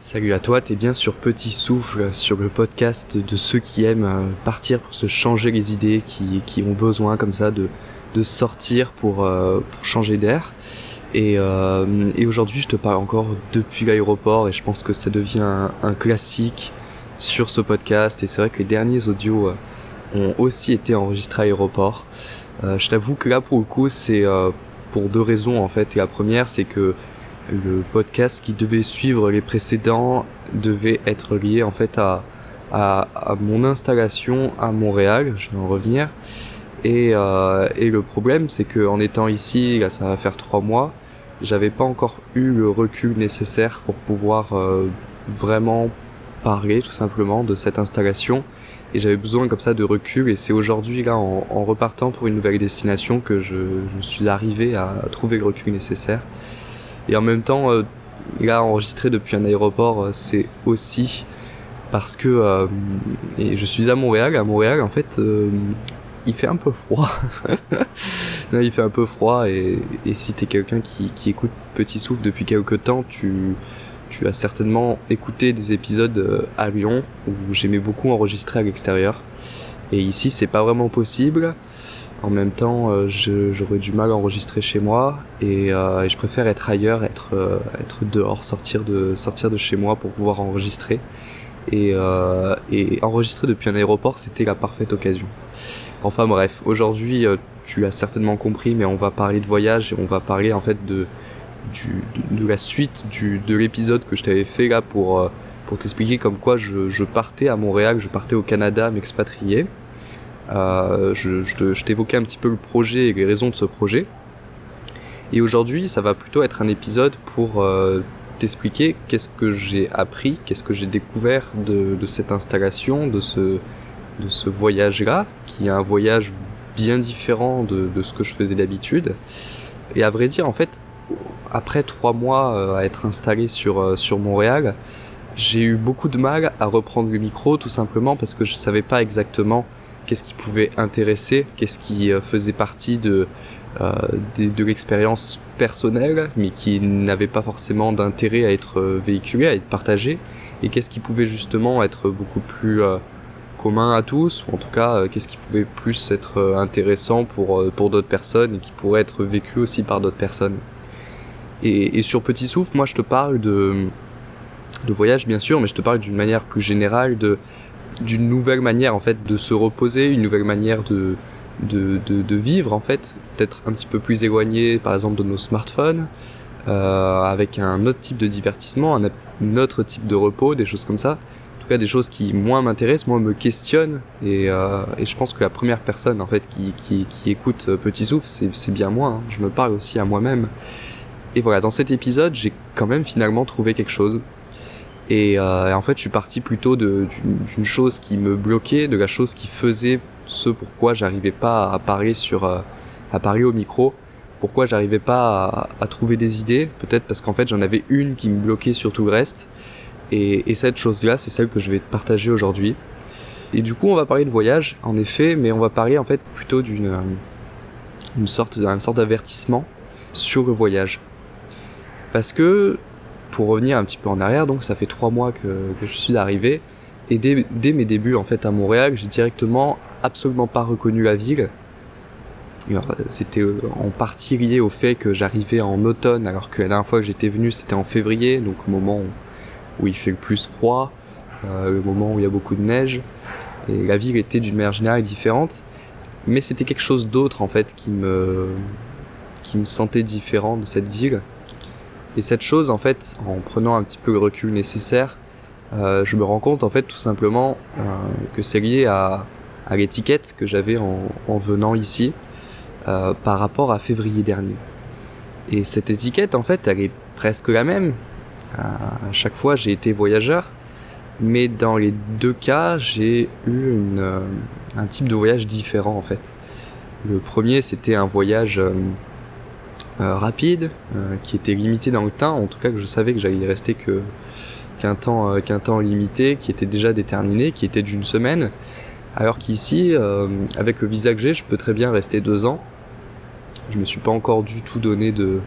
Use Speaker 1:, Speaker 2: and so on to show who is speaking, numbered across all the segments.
Speaker 1: Salut à toi, t'es bien sur Petit Souffle, sur le podcast de ceux qui aiment euh, partir pour se changer les idées, qui, qui ont besoin comme ça de, de sortir pour, euh, pour changer d'air. Et, euh, et aujourd'hui, je te parle encore depuis l'aéroport et je pense que ça devient un, un classique sur ce podcast. Et c'est vrai que les derniers audios ont aussi été enregistrés à l'aéroport. je t'avoue que là, pour le coup, c'est pour deux raisons en fait. Et la première, c'est que le podcast qui devait suivre les précédents devait être lié en fait à, à, à mon installation à Montréal, je vais en revenir. Et, euh, et le problème c'est que en étant ici, là ça va faire trois mois, j'avais pas encore eu le recul nécessaire pour pouvoir euh, vraiment parler tout simplement de cette installation. Et j'avais besoin comme ça de recul. Et c'est aujourd'hui là en, en, repartant pour une nouvelle destination que je, je suis arrivé à trouver le recul nécessaire et en même temps, euh, là, enregistrer depuis un aéroport, euh, c'est aussi parce que euh, je suis à Montréal. À Montréal, en fait, il fait un peu froid. il fait un peu froid et, si t'es quelqu'un qui, écoute Petit Souffle depuis quelques temps, tu, tu as certainement écouté des épisodes à Lyon où j'aimais beaucoup enregistrer à l'extérieur. Et ici, c'est pas vraiment possible. En même temps, euh, j'aurais du mal à enregistrer chez moi et, euh, et je préfère être ailleurs, être, euh, être dehors, sortir de, sortir de chez moi pour pouvoir enregistrer. Et, euh, enregistrer depuis un aéroport, c'était la parfaite occasion. Enfin bref, aujourd'hui, tu as certainement compris, mais on va parler de voyage et on va parler en fait de, du, de, la suite du, de l'épisode que je t'avais fait là pour, pour t'expliquer comme quoi je, je partais à Montréal, je partais au Canada m'expatrier. Euh, je, t'évoquais un petit peu le projet et les raisons de ce projet. Et aujourd'hui, ça va plutôt être un épisode pour euh, t'expliquer qu'est-ce que j'ai appris, qu'est-ce que j'ai découvert de, cette installation, de ce, voyage-là, qui est un voyage bien différent de, ce que je faisais d'habitude. Et à vrai dire, en fait, après trois mois euh, à être installé sur, sur Montréal, j'ai eu beaucoup de mal à reprendre le micro, tout simplement parce que je savais pas exactement qu'est-ce qui pouvait intéresser, qu'est-ce qui euh, faisait partie de, euh, de, l'expérience personnelle, mais qui n'avait pas forcément d'intérêt à être euh, véhiculé, à être partagé, et qu'est-ce qui pouvait justement être beaucoup plus commun à tous, ou en tout cas qu'est-ce qui pouvait plus être intéressant pour, pour d'autres personnes et qui pourrait être vécu aussi par d'autres personnes. Et, et sur Petit Souffle, moi je te parle de, de voyage bien sûr, mais je te parle d'une manière plus générale de d'une nouvelle manière en fait de se reposer, une nouvelle manière de, de, de, de vivre en fait, peut-être un petit peu plus éloigné par exemple de nos smartphones, euh, avec un autre type de divertissement, un, autre type de repos, des choses comme ça. En tout cas des choses qui moins m'intéressent, moi me questionnent et, euh, et je pense que la première personne en fait qui, qui, qui écoute Petit Souffle c'est bien moi, hein. je me parle aussi à moi-même. Et voilà, dans cet épisode j'ai quand même finalement trouvé quelque chose et, euh, et, en fait, je suis parti plutôt d'une chose qui me bloquait, de la chose qui faisait ce pourquoi j'arrivais pas à parler sur, euh, à parler au micro, pourquoi j'arrivais pas à, trouver des idées, peut-être parce qu'en fait j'en avais une qui me bloquait sur tout le reste. Et, et cette chose-là, c'est celle que je vais te partager aujourd'hui. Et du coup, on va parler de voyage, en effet, mais on va parler en fait plutôt d'une une sorte, d'une sorte d'avertissement sur le voyage. Parce que pour revenir un petit peu en arrière, donc ça fait trois mois que, je suis arrivé. Et dès, mes débuts en fait à Montréal, j'ai directement absolument pas reconnu la ville. C'était euh, en partie lié au fait que j'arrivais en automne, alors que la dernière fois que j'étais venu c'était en février, donc au moment où, où, il fait le plus froid, euh, le moment où il y a beaucoup de neige. Et la ville était d'une manière générale différente, mais c'était quelque chose d'autre en fait qui me qui me sentait différent de cette ville. Et cette chose, en fait, en prenant un petit peu le recul nécessaire, euh, je me rends compte, en fait, tout simplement, euh, que c'est lié à, à l'étiquette que j'avais en, en, venant ici euh, par rapport à février dernier. Et cette étiquette, en fait, elle est presque la même. À chaque fois, j'ai été voyageur, mais dans les deux cas, j'ai eu un type de voyage différent, en fait. Le premier, c'était un voyage rapide, euh, qui était limité dans le temps, en tout cas que je savais que j'allais y rester que qu'un temps, euh, limité, qui était déjà déterminé, qui était d'une semaine, alors qu'ici, euh, avec le visa que j'ai, je peux très bien rester deux ans. Je me suis pas encore du tout donné de,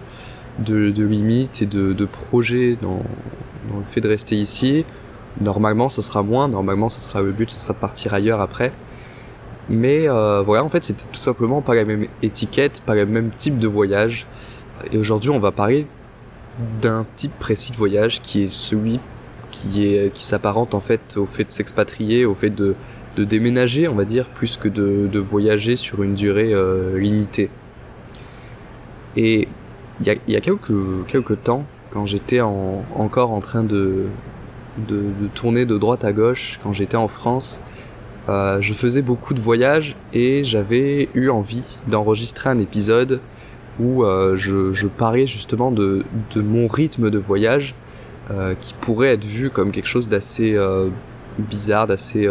Speaker 1: de, de limites et de, de projets dans, dans le fait de rester ici. Normalement, ce sera moins. Normalement, ce sera le but, ce sera de partir ailleurs après. Mais euh, voilà, en fait, c'était tout simplement pas la même étiquette, pas le même type de voyage. Et aujourd'hui, on va parler d'un type précis de voyage qui est celui qui est qui s'apparente en fait au fait de s'expatrier, au fait de, de déménager, on va dire, plus que de, de voyager sur une durée euh, limitée. Et il y a, y a, quelques, quelques temps, quand j'étais en, encore en train de, de, tourner de droite à gauche, quand j'étais en France, euh, je faisais beaucoup de voyages et j'avais eu envie d'enregistrer un épisode où euh, je, parlais justement de, mon rythme de voyage euh, qui pourrait être vu comme quelque chose d'assez bizarre, d'assez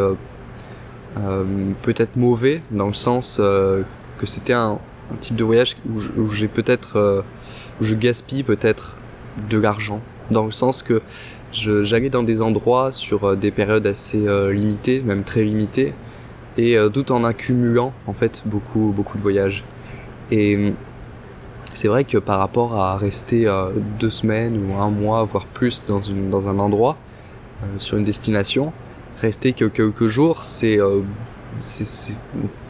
Speaker 1: peut-être mauvais dans le sens que c'était un, type de voyage où j'ai peut-être je gaspille peut-être de l'argent. Dans le sens que j'allais dans des endroits sur euh, des périodes assez euh, limitées, même très limitées, et euh, tout en accumulant en fait beaucoup beaucoup de voyages. Et c'est vrai que par rapport à rester deux semaines ou un mois, voire plus dans, une, dans un endroit, sur une destination, rester que quelques jours, c'est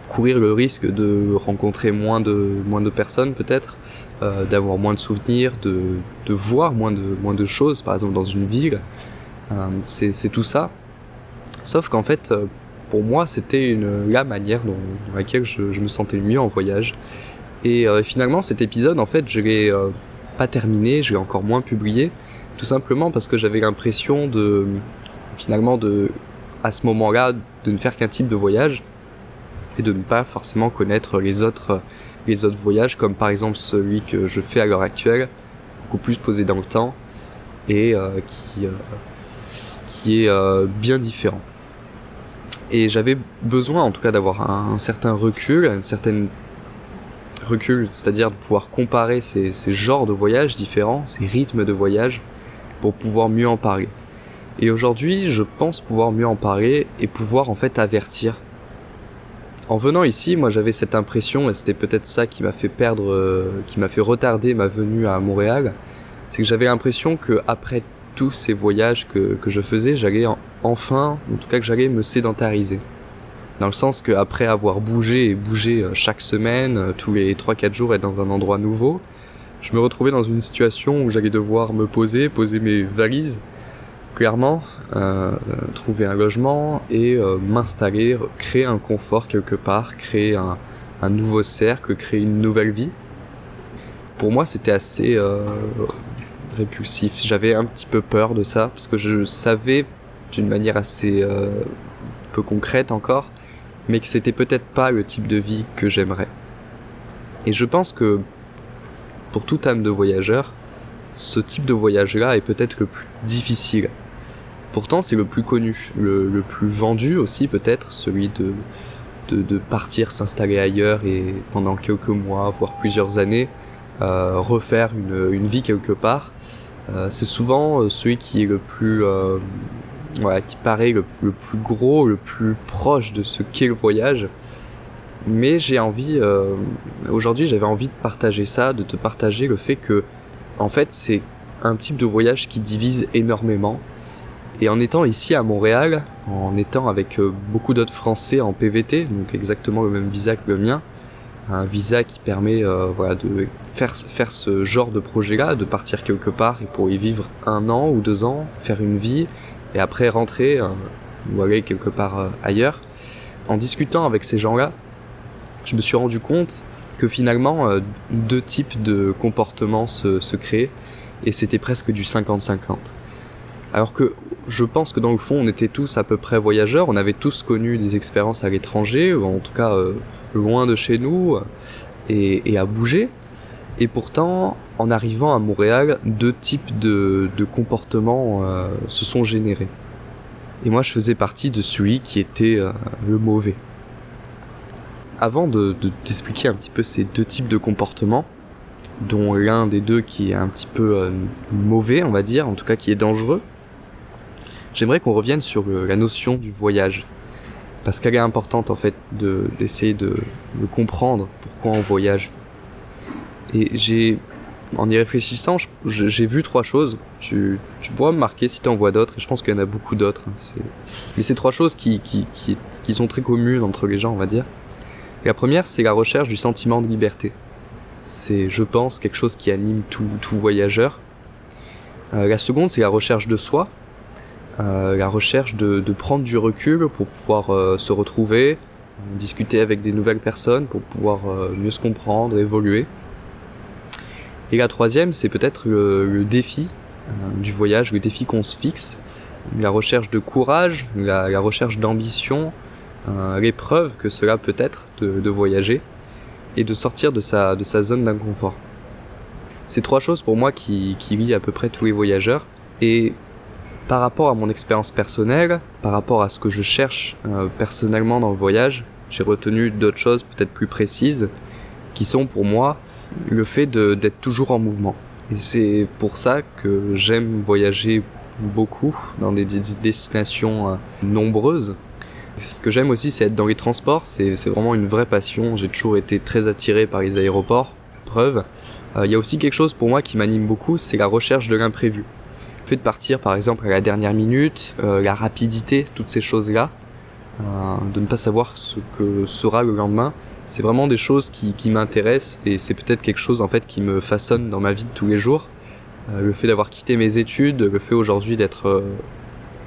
Speaker 1: courir le risque de rencontrer moins de, moins de personnes peut-être, euh, d'avoir moins de souvenirs, de, de voir moins de, moins de choses, par exemple dans une ville. Euh, c'est tout ça. Sauf qu'en fait, euh, pour moi, c'était la manière dans laquelle je, je, me sentais mieux en voyage. Et finalement, cet épisode, en fait, je l'ai pas terminé, je l'ai encore moins publié, tout simplement parce que j'avais l'impression de, finalement, de, à ce moment-là, de ne faire qu'un type de voyage de ne pas forcément connaître les autres les autres voyages, comme par exemple celui que je fais à l'heure actuelle, beaucoup plus posé dans le temps et euh, qui, euh, qui est euh, bien différent. Et j'avais besoin en tout cas d'avoir un, un, certain recul, une certaine recul, c'est-à-dire de pouvoir comparer ces, ces genres de voyages différents, ces rythmes de voyage, pour pouvoir mieux en parler. Et aujourd'hui, je pense pouvoir mieux en parler et pouvoir en fait avertir en venant ici, moi j'avais cette impression, et c'était peut-être ça qui m'a fait perdre, euh, qui m'a fait retarder ma venue à Montréal, c'est que j'avais l'impression que après tous ces voyages que, que je faisais, j'allais en, enfin, en tout cas que j'allais me sédentariser. Dans le sens qu'après avoir bougé et bougé euh, chaque semaine, euh, tous les 3-4 jours être dans un endroit nouveau, je me retrouvais dans une situation où j'allais devoir me poser, poser mes valises, clairement, euh, trouver un logement et euh, m'installer, créer un confort quelque part, créer un, nouveau cercle, créer une nouvelle vie. Pour moi, c'était assez euh, répulsif. J'avais un petit peu peur de ça parce que je savais d'une manière assez euh, peu concrète encore, mais que c'était peut-être pas le type de vie que j'aimerais. Et je pense que pour toute âme de voyageur, ce type de voyage-là est peut-être le plus difficile. Pourtant, c'est le plus connu, le, plus vendu aussi peut-être, celui de, partir s'installer ailleurs et pendant quelques mois, voire plusieurs années, euh, refaire une, vie quelque part. Euh, c'est souvent euh, celui qui est le plus, qui paraît le, le, plus gros, le plus proche de ce qu'est le voyage. Mais j'ai envie, aujourd'hui, j'avais envie de partager ça, de te partager le fait que en fait, c'est un type de voyage qui divise énormément. Et en étant ici à Montréal, en étant avec euh, beaucoup d'autres Français en PVT, donc exactement le même visa que le mien, un visa qui permet euh, voilà, de faire, faire ce genre de projet-là, de partir quelque part et pour y vivre un an ou deux ans, faire une vie, et après rentrer euh, ou aller quelque part ailleurs. En discutant avec ces gens-là, je me suis rendu compte que finalement deux types de comportements se, se créent et c'était presque du 50-50. Alors que je pense que dans le fond on était tous à peu près voyageurs, on avait tous connu des expériences à l'étranger, ou en tout cas euh, loin de chez nous, et, et, à bouger. Et pourtant, en arrivant à Montréal, deux types de, comportements euh, se sont générés. Et moi je faisais partie de celui qui était euh, le mauvais avant de, de t'expliquer un petit peu ces deux types de comportements, dont l'un des deux qui est un petit peu euh, mauvais, on va dire, en tout cas qui est dangereux, j'aimerais qu'on revienne sur la notion du voyage. Parce qu'elle est importante en fait d'essayer de, de, comprendre pourquoi on voyage. Et j'ai, en y réfléchissant, j'ai vu trois choses tu, tu pourras me marquer si tu en vois d'autres, et je pense qu'il y en a beaucoup d'autres. Hein, mais c'est trois choses qui, qui, qui, sont très communes entre les gens, on va dire. La première, c'est la recherche du sentiment de liberté. C'est, je pense, quelque chose qui anime tout, tout voyageur. Euh, la seconde, c'est la recherche de soi, la recherche de, prendre du recul pour pouvoir euh, se retrouver, discuter avec des nouvelles personnes, pour pouvoir euh, mieux se comprendre, évoluer. Et la troisième, c'est peut-être le, défi euh, du voyage, le défi qu'on se fixe, la recherche de courage, la, recherche d'ambition, euh, l'épreuve que cela peut être de, voyager et de sortir de sa, de sa zone d'inconfort. C'est trois choses pour moi qui, qui à peu près tous les voyageurs. Et par rapport à mon expérience personnelle, par rapport à ce que je cherche euh, personnellement dans le voyage, j'ai retenu d'autres choses peut-être plus précises, qui sont pour moi le fait d'être toujours en mouvement. Et c'est pour ça que j'aime voyager beaucoup dans des destinations euh, nombreuses. Ce que j'aime aussi, c'est être dans les transports. C'est vraiment une vraie passion. J'ai toujours été très attiré par les aéroports. Preuve. Il euh, y a aussi quelque chose pour moi qui m'anime beaucoup, c'est la recherche de l'imprévu. Fait de partir, par exemple, à la dernière minute, euh, la rapidité, toutes ces choses-là, euh, de ne pas savoir ce que sera le lendemain, c'est vraiment des choses qui, m'intéressent et c'est peut-être quelque chose en fait qui me façonne dans ma vie de tous les jours. Euh, le fait d'avoir quitté mes études, le fait aujourd'hui d'être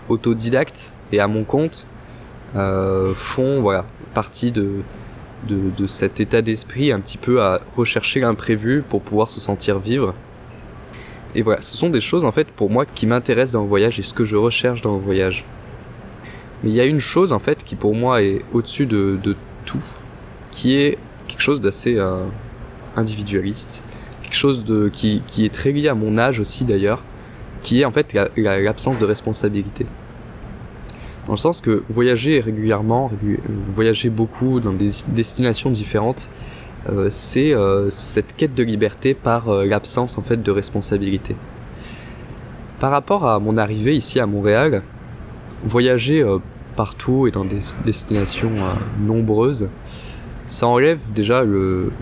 Speaker 1: autodidacte et à mon compte, font voilà partie de, de cet état d'esprit un petit peu à rechercher l'imprévu pour pouvoir se sentir vivre. Et voilà, ce sont des choses en fait pour moi qui m'intéressent dans le voyage et ce que je recherche dans le voyage. Mais il y a une chose en fait qui pour moi est au-dessus de, tout, qui est quelque chose d'assez euh, individualiste, quelque chose de, qui, qui, est très lié à mon âge aussi d'ailleurs, qui est en fait l'absence de responsabilité. Dans le sens que voyager régulièrement, régu voyager beaucoup dans des destinations différentes, c'est euh, cette quête de liberté par euh, l'absence en fait de responsabilité. Par rapport à mon arrivée ici à Montréal, voyager euh, partout et dans des destinations euh, nombreuses, ça enlève déjà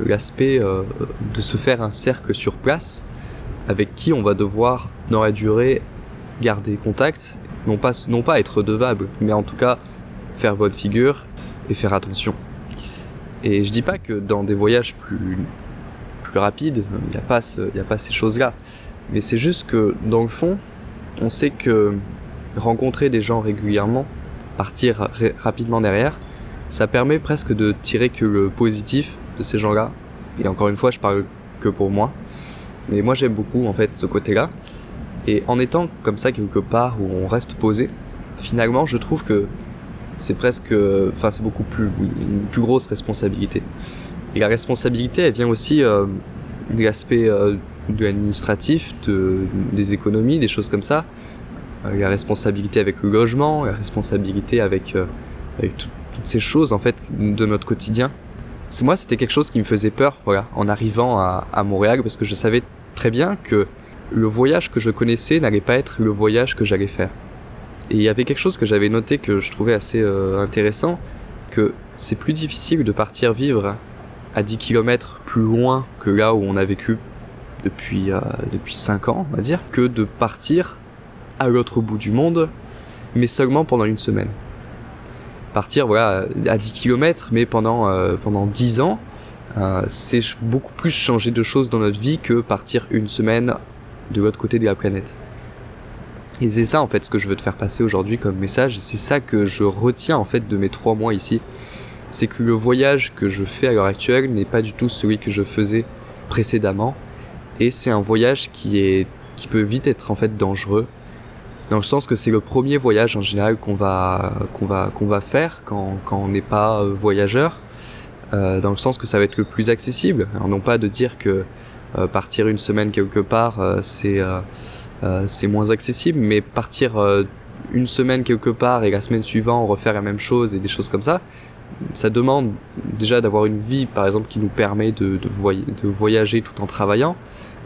Speaker 1: l'aspect euh, de se faire un cercle sur place avec qui on va devoir dans la durée garder contact, non pas, non pas être redevable, mais en tout cas faire bonne figure et faire attention. Et je dis pas que dans des voyages plus, plus rapides, il n'y a, pas a pas ces choses-là, mais c'est juste que dans le fond, on sait que rencontrer des gens régulièrement, partir rapidement derrière, ça permet presque de tirer que le positif de ces gens-là. Et encore une fois, je parle que pour moi. Mais moi, j'aime beaucoup, en fait, ce côté-là. Et en étant comme ça quelque part où on reste posé, finalement, je trouve que c'est presque, enfin, c'est beaucoup plus, une plus grosse responsabilité. Et la responsabilité, elle vient aussi euh, de l'aspect euh, de des économies, des choses comme ça. Euh, la responsabilité avec le logement, la responsabilité avec, euh, avec tout, toutes ces choses en fait de notre quotidien. C'est moi, c'était quelque chose qui me faisait peur, voilà, en arrivant à Montréal, parce que je savais très bien que le voyage que je connaissais n'allait pas être le voyage que j'allais faire. Et il y avait quelque chose que j'avais noté que je trouvais assez euh, intéressant, que c'est plus difficile de partir vivre à 10 km plus loin que là où on a vécu depuis, euh, depuis 5 ans, on va dire, que de partir à l'autre bout du monde, mais seulement pendant une semaine. Partir voilà à 10 km mais pendant euh, pendant 10 ans c'est beaucoup plus changer de choses dans notre vie que partir une semaine de l'autre côté de la planète et c'est ça en fait ce que je veux te faire passer aujourd'hui comme message. C'est ça que je retiens en fait de mes trois mois ici. C'est que le voyage que je fais à l'heure actuelle n'est pas du tout celui que je faisais précédemment. Et c'est un voyage qui est qui peut vite être en fait dangereux. Dans le sens que c'est le premier voyage en général qu'on va qu'on va qu'on va faire quand, quand on n'est pas euh, voyageur. Euh, dans le sens que ça va être le plus accessible. Alors non pas de dire que euh, partir une semaine quelque part c'est c'est moins accessible mais partir une semaine quelque part et la semaine suivante refaire la même chose et des choses comme ça ça demande déjà d'avoir une vie par exemple qui nous permet de, de, de voyager tout en travaillant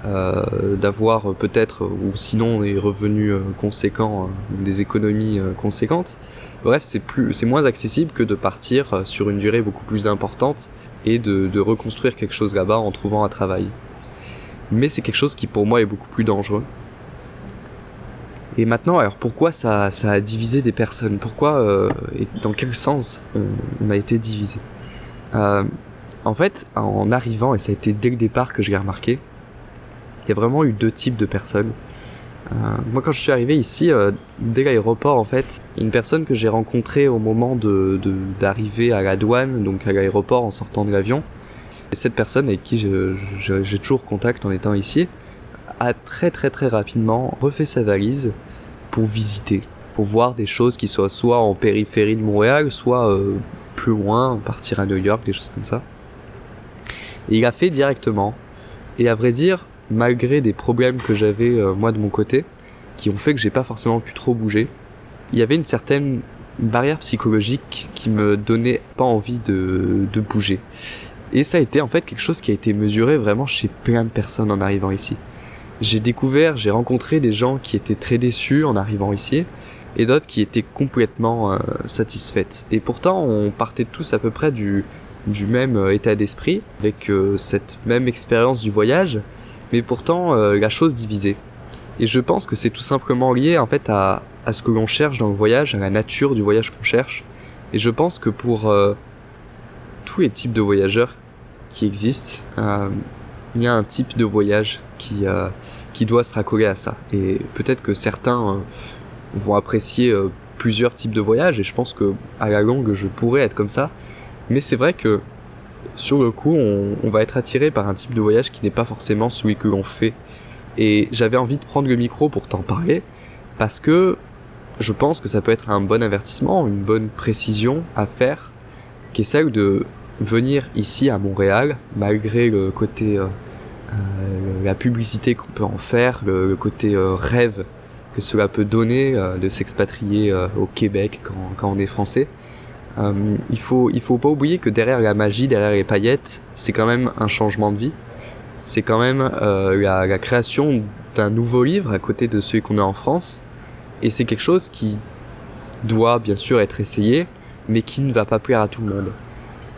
Speaker 1: euh, d'avoir peut-être ou sinon des revenus euh, conséquents, euh, des économies euh, conséquentes. Bref, c'est plus, c'est moins accessible que de partir euh, sur une durée beaucoup plus importante et de, de reconstruire quelque chose là-bas en trouvant un travail. Mais c'est quelque chose qui pour moi est beaucoup plus dangereux. Et maintenant, alors pourquoi ça, a divisé des personnes? Pourquoi euh, et dans quel sens on, a été divisé? Euh, En fait, en arrivant, et ça a été dès le départ que j'ai remarqué, il y a vraiment eu deux types de personnes. Euh, moi, quand je suis arrivé ici, euh, dès l'aéroport, en fait, une personne que j'ai rencontrée au moment de d'arriver à la douane, donc à l'aéroport en sortant de l'avion, et cette personne avec qui j'ai toujours contact en étant ici, a très très très rapidement refait sa valise pour visiter, pour voir des choses qui soient soit en périphérie de Montréal, soit euh, plus loin, partir à New York, des choses comme ça. Et il a fait directement. Et à vrai dire, malgré des problèmes que j'avais euh, moi de mon côté, qui ont fait que j'ai pas forcément pu trop bouger, il y avait une certaine barrière psychologique qui me donnait pas envie de, de bouger. Et ça a été en fait quelque chose qui a été mesuré vraiment chez plein de personnes en arrivant ici j'ai découvert, j'ai rencontré des gens qui étaient très déçus en arrivant ici et d'autres qui étaient complètement euh, satisfaites. Et pourtant, on partait tous à peu près du, même euh, état d'esprit, avec euh, cette même expérience du voyage, mais pourtant la chose divisée. Et je pense que c'est tout simplement lié en fait à ce que l'on cherche dans le voyage, à la nature du voyage qu'on cherche. Et je pense que pour tous les types de voyageurs qui existent, il y a un type de voyage qui, euh, qui doit se raccoler à ça. Et peut-être que certains euh, vont apprécier euh, plusieurs types de voyages, et je pense que à la longue, je pourrais être comme ça. Mais c'est vrai que sur le coup, on, va être attiré par un type de voyage qui n'est pas forcément celui que l'on fait. Et j'avais envie de prendre le micro pour t'en parler, parce que je pense que ça peut être un bon avertissement, une bonne précision à faire, qui est celle de venir ici à Montréal, malgré le côté la publicité qu'on peut en faire, le, côté euh, rêve que cela peut donner euh, de s'expatrier au Québec quand, quand, on est français. il faut il faut pas oublier que derrière la magie, derrière les paillettes, c'est quand même un changement de vie. C'est quand même la, la création d'un nouveau livre à côté de celui qu'on a en France. Et c'est quelque chose qui doit bien sûr être essayé, mais qui ne va pas plaire à tout le monde.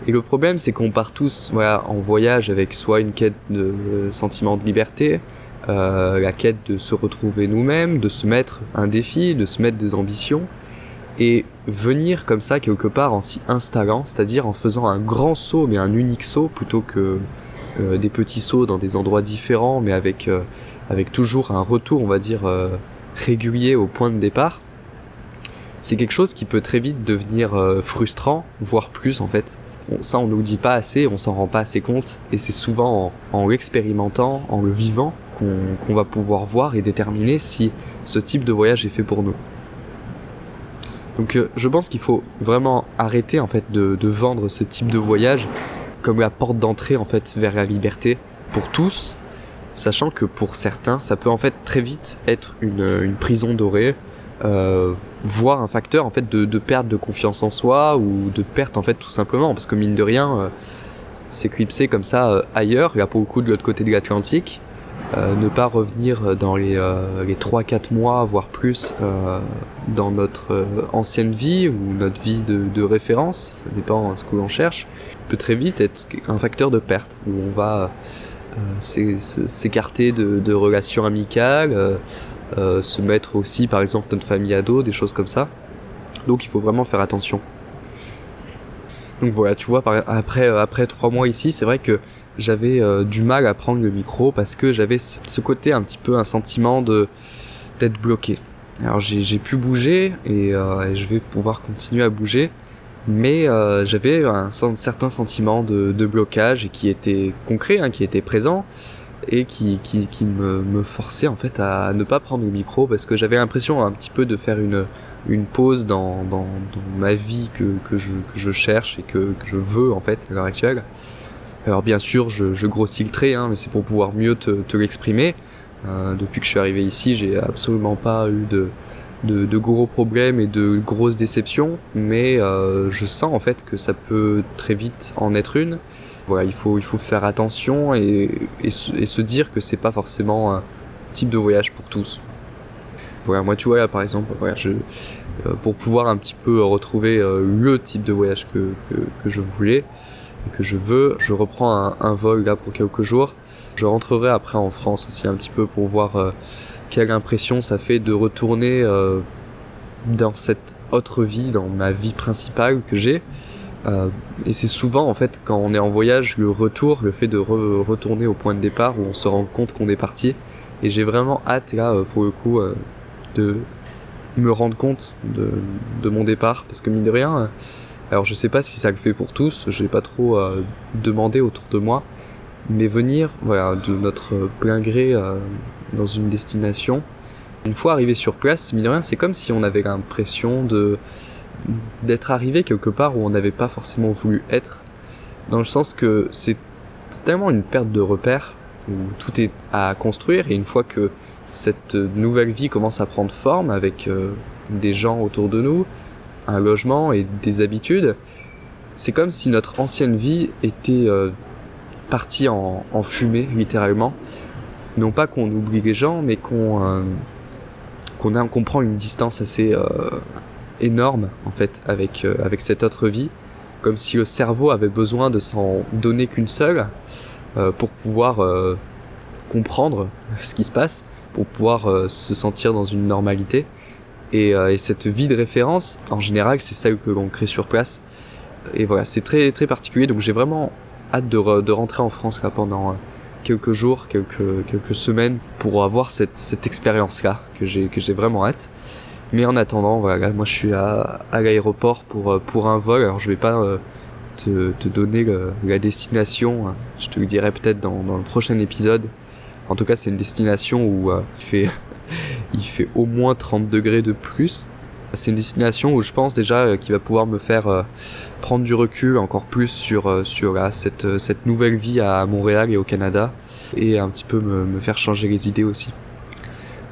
Speaker 1: Et le problème, c'est qu'on part tous en voyage avec soit une quête de sentiment de liberté, euh, la quête de se retrouver nous-mêmes, de se mettre un défi, de se mettre des ambitions, et venir comme ça quelque part en s'y installant, c'est-à-dire en faisant un grand saut, mais un unique saut, plutôt que euh, des petits sauts dans des endroits différents, mais avec, euh, avec toujours un retour, on va dire, régulier au point de départ, c'est quelque chose qui peut très vite devenir frustrant, voire plus en fait ça on nous dit pas assez, on s'en rend pas assez compte, et c'est souvent en, l'expérimentant, en le vivant, qu'on va pouvoir voir et déterminer si ce type de voyage est fait pour nous. Donc euh, je pense qu'il faut vraiment arrêter en fait de, vendre ce type de voyage comme la porte d'entrée en fait vers la liberté pour tous, sachant que pour certains ça peut en fait très vite être une prison dorée euh, voire un facteur en fait de, perte de confiance en soi ou de perte en fait tout simplement. Parce que mine de rien euh, s'éclipser comme ça euh, ailleurs. Là pour le coup de l'autre côté de l'Atlantique. Euh, ne pas revenir dans les, euh, les 3-4 mois voire plus dans notre ancienne vie ou notre vie de, référence. Ça dépend de ce que l'on cherche. Peut très vite être un facteur de perte où on va s'écarter de, relations amicales se mettre aussi par exemple notre famille à dos, des choses comme ça. Donc il faut vraiment faire attention. Donc voilà, tu vois, après euh, après trois mois ici, c'est vrai que j'avais euh, du mal à prendre le micro parce que j'avais ce côté un petit peu un sentiment de d'être bloqué. Alors j'ai pu bouger et, je vais pouvoir continuer à bouger, mais j'avais un, certain sentiment de, de, blocage qui était concret, hein, qui était présent et qui, me, forçait en fait à ne pas prendre le micro parce que j'avais l'impression un petit peu de faire une, pause dans, ma vie que, je, cherche et que, je veux en fait à l'heure actuelle. Alors bien sûr je, grossis le trait hein, mais c'est pour pouvoir mieux te, l'exprimer. Euh, depuis que je suis arrivé ici j'ai absolument pas eu de, gros problèmes et de grosses déceptions mais euh, je sens en fait que ça peut très vite en être une voilà, il faut, il faut faire attention et, et, se, dire que c'est pas forcément un type de voyage pour tous. Voilà, moi tu vois là par exemple, euh, pour pouvoir un petit peu retrouver euh, le type de voyage que, que, je voulais et que je veux, je reprends un, vol là pour quelques jours. Je rentrerai après en France aussi un petit peu pour voir euh, quelle impression ça fait de retourner dans cette autre vie, dans ma vie principale que j'ai. Euh, et c'est souvent en fait quand on est en voyage, le retour, le fait de retourner au point de départ où on se rend compte qu'on est parti. Et j'ai vraiment hâte là pour le coup de me rendre compte de, de, mon départ parce que mine de rien, alors je sais pas si ça le fait pour tous, je n'ai pas trop demandé autour de moi, mais venir voilà, de notre plein gré euh, dans une destination, une fois arrivé sur place, mine de rien, c'est comme si on avait l'impression de d'être arrivé quelque part où on n'avait pas forcément voulu être, dans le sens que c'est tellement une perte de repère où tout est à construire et une fois que cette nouvelle vie commence à prendre forme avec euh, des gens autour de nous, un logement et des habitudes, c'est comme si notre ancienne vie était euh, partie en, fumée littéralement. Non pas qu'on oublie les gens, mais qu'on euh, qu'on prend une distance assez euh, énorme en fait avec euh, avec cette autre vie, comme si le cerveau avait besoin de s'en donner qu'une seule euh, pour pouvoir comprendre ce qui se passe, pour pouvoir se sentir dans une normalité. Et, et, cette vie de référence, en général, c'est celle que l'on crée sur place. Et voilà, c'est très très particulier. Donc j'ai vraiment hâte de, de, rentrer en France là pendant euh, quelques jours, quelques, quelques semaines pour avoir cette, cette expérience-là que j'ai, que j'ai vraiment hâte. Mais en attendant, voilà, moi je suis à, à l'aéroport pour, euh, pour un vol. Alors je vais pas euh, te, te, donner la destination, je te le dirai peut-être dans, dans, le prochain épisode. En tout cas, c'est une destination où il, fait, il fait au moins 30 degrés de plus. C'est une destination où je pense déjà euh, qu'il va pouvoir me faire euh, prendre du recul encore plus sur, euh, sur cette, cette nouvelle vie à Montréal et au Canada et un petit peu me, me faire changer les idées aussi.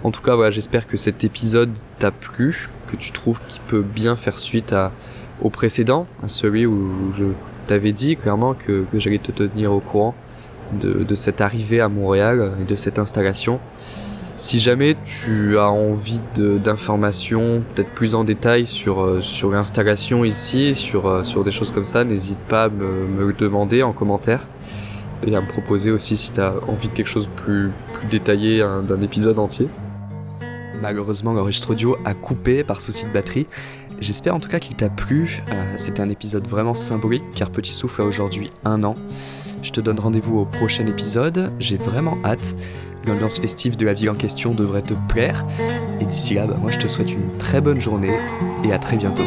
Speaker 1: En tout cas, voilà, j'espère que cet épisode t'a plu, que tu trouves qu'il peut bien faire suite au précédent, à celui où je t'avais dit clairement que, j'allais te tenir au courant de, cette arrivée à Montréal et de cette installation. Si jamais tu as envie d'informations peut-être plus en détail sur, euh, sur l'installation ici, sur, euh, sur des choses comme ça, n'hésite pas à me, me, le demander en commentaire et à me proposer aussi si tu as envie de quelque chose de plus, plus détaillé hein, d'un épisode entier. Malheureusement, l'enregistre audio a coupé par souci de batterie. J'espère en tout cas qu'il t'a plu. Euh, C'était un épisode vraiment symbolique car Petit Souffle a aujourd'hui un an. Je te donne rendez-vous au prochain épisode. J'ai vraiment hâte. L'ambiance festive de la ville en question devrait te plaire. Et d'ici là, bah, moi je te souhaite une très bonne journée et à très bientôt.